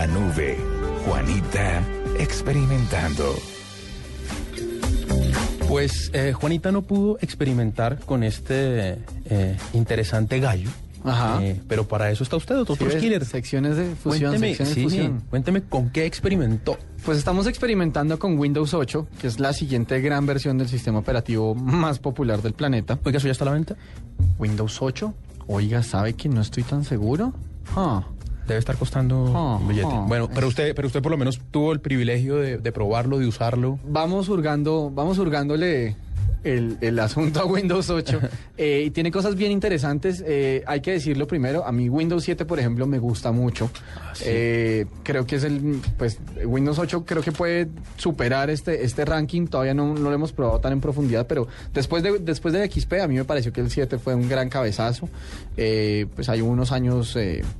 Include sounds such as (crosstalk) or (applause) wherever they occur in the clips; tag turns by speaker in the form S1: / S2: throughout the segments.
S1: la nube. Juanita experimentando.
S2: Pues eh, Juanita no pudo experimentar con este eh, interesante gallo.
S3: Ajá.
S2: Eh, pero para eso está usted, doctor
S3: Sí,
S2: Killer.
S3: Secciones de fusión,
S2: Cuénteme,
S3: secciones de
S2: sí,
S3: fusión.
S2: cuénteme con qué experimentó.
S3: Pues estamos experimentando con Windows 8, que es la siguiente gran versión del sistema operativo más popular del planeta.
S2: Oiga, ¿eso ya está a la venta?
S3: Windows 8. Oiga, ¿sabe que no estoy tan seguro? Ah,
S2: Debe estar costando
S3: Ah,
S2: un billete.
S3: ah.
S2: bueno, pero usted, pero usted por lo menos tuvo el privilegio de, de probarlo, de usarlo.
S3: Vamos hurgando, vamos hurgándole el, el asunto a Windows 8 eh, y tiene cosas bien interesantes. eh, hay que decirlo primero, a mí Windows 7, por ejemplo, me gusta mucho.
S2: sí.
S3: Eh, creo que es el, pues Windows 8 creo que puede superar este, este ranking. Todavía no, no lo hemos probado tan en profundidad, pero después de, después de XP a mí me pareció que el 7 fue un gran cabezazo. Eh, pues hay unos años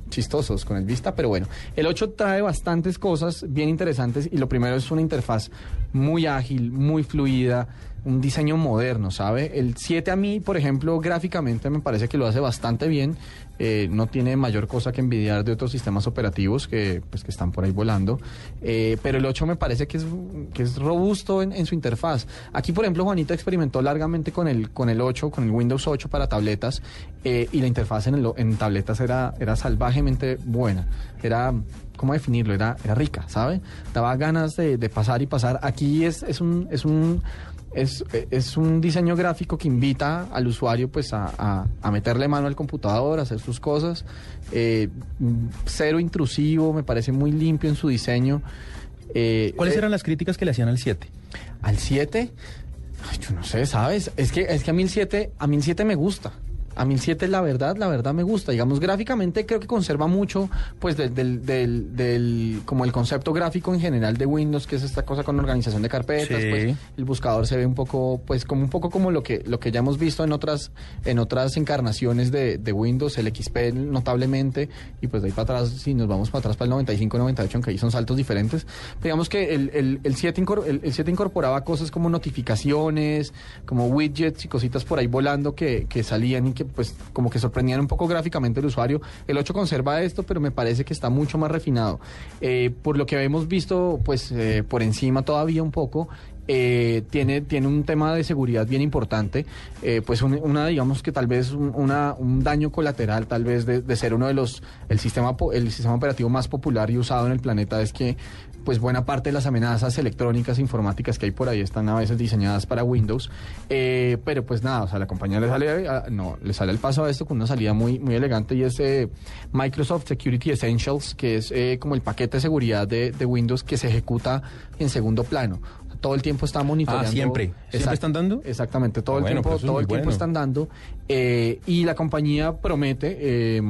S3: chistosos con el Vista, pero bueno, el 8 trae bastantes cosas bien interesantes y lo primero es una interfaz muy ágil, muy fluida un diseño moderno, ¿sabe? El 7 a mí, por ejemplo, gráficamente me parece que lo hace bastante bien. eh, no tiene mayor cosa que envidiar de otros sistemas operativos que, pues, que están por ahí volando. Eh, pero el 8 me parece que es, que es robusto en, su interfaz. Aquí, por ejemplo, Juanita experimentó largamente con el, con el 8, con el Windows 8 para tabletas. eh, y la interfaz en, en tabletas era, era salvajemente buena. Era ¿cómo definirlo? Era, era rica, ¿sabe? Daba ganas de, pasar y pasar. Aquí es, es un es, es un diseño gráfico que invita al usuario pues a, a- a meterle mano al computador, a hacer sus cosas. Eh, mm, cero intrusivo, me parece muy limpio en su diseño. Eh,
S2: ¿Cuáles
S3: eh,
S2: eran las críticas que le hacían al 7?
S3: Al 7, ay, yo no sé, ¿sabes? Es que, es que a mí el 7, a mí el 7 me gusta. A mí el 7, la verdad, la verdad me gusta. Digamos, gráficamente creo que conserva mucho, pues, del, del, del, del- como el concepto gráfico en general de Windows, que es esta cosa con organización de carpetas,
S2: Sí.
S3: pues, el buscador se ve un poco, pues, como un poco como lo que, lo que ya hemos visto en otras, en otras encarnaciones de, de Windows, el XP notablemente, y pues de ahí para atrás, si nos vamos para atrás para el 95, 98, aunque ahí son saltos diferentes, digamos que el, el, el 7 incor- el, el 7 incorporaba cosas como notificaciones, como widgets y cositas por ahí volando que, que salían y que pues como que sorprendían un poco gráficamente al usuario. El 8 conserva esto, pero me parece que está mucho más refinado. Eh, por lo que hemos visto, pues eh, por encima todavía un poco, eh, tiene, tiene un tema de seguridad bien importante, eh, pues un- una, digamos que tal vez un, una- un daño colateral, tal vez de, ser uno de los, el sistema, el sistema operativo más popular y usado en el planeta es que pues buena parte de las amenazas electrónicas informáticas que hay por ahí están a veces diseñadas para Windows, Eh, pero pues nada, o sea, la compañía le sale, no, le sale el paso a esto con una salida muy, muy elegante y es eh, Microsoft Security Essentials, que es eh, como el paquete de seguridad de, de Windows que se ejecuta en segundo plano. Todo el tiempo está monitoreando.
S2: Ah, ¿siempre? ¿Siempre están dando?
S3: Exactamente, todo
S2: Ah,
S3: el
S2: bueno,
S3: tiempo, todo el tiempo están dando. eh, y la compañía promete, eh,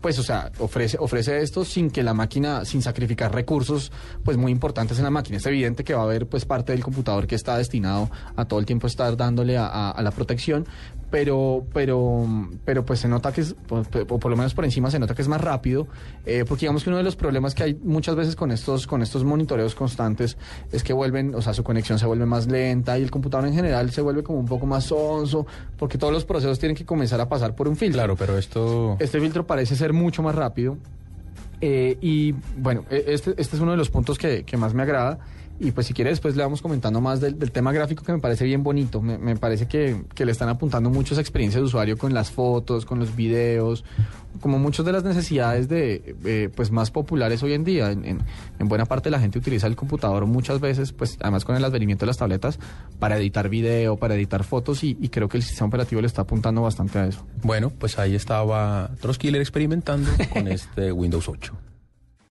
S3: pues, o sea, ofrece, ofrece esto sin que la máquina, sin sacrificar recursos, pues, muy importantes en la máquina. Es evidente que va a haber, pues, parte del computador que está destinado a todo el tiempo estar dándole a, a- a la protección, pero, pero, pero, pues, se nota que es, o por lo menos por encima se nota que es más rápido, eh, porque digamos que uno de los problemas que hay muchas veces con estos, con estos monitoreos constantes es que vuelven, o sea, su conexión se vuelve más lenta y el computador en general se vuelve como un poco más sonso, porque todos los procesos tienen que comenzar a pasar por un filtro.
S2: Claro, pero esto...
S3: Este filtro parece ser mucho más rápido. eh, y bueno, e- este, este es uno de los puntos que, que más me agrada. Y pues si quiere después le vamos comentando más del, del tema gráfico que me parece bien bonito. Me, me parece que, que le están apuntando mucho esa experiencia de usuario con las fotos, con los videos, como muchas de las necesidades de eh, pues más populares hoy en día. En, en- en buena parte la gente utiliza el computador muchas veces, pues además con el advenimiento de las tabletas, para editar video, para editar fotos y, y creo que el sistema operativo le está apuntando bastante a eso.
S2: Bueno, pues ahí estaba Troskiller experimentando con (laughs) este Windows 8.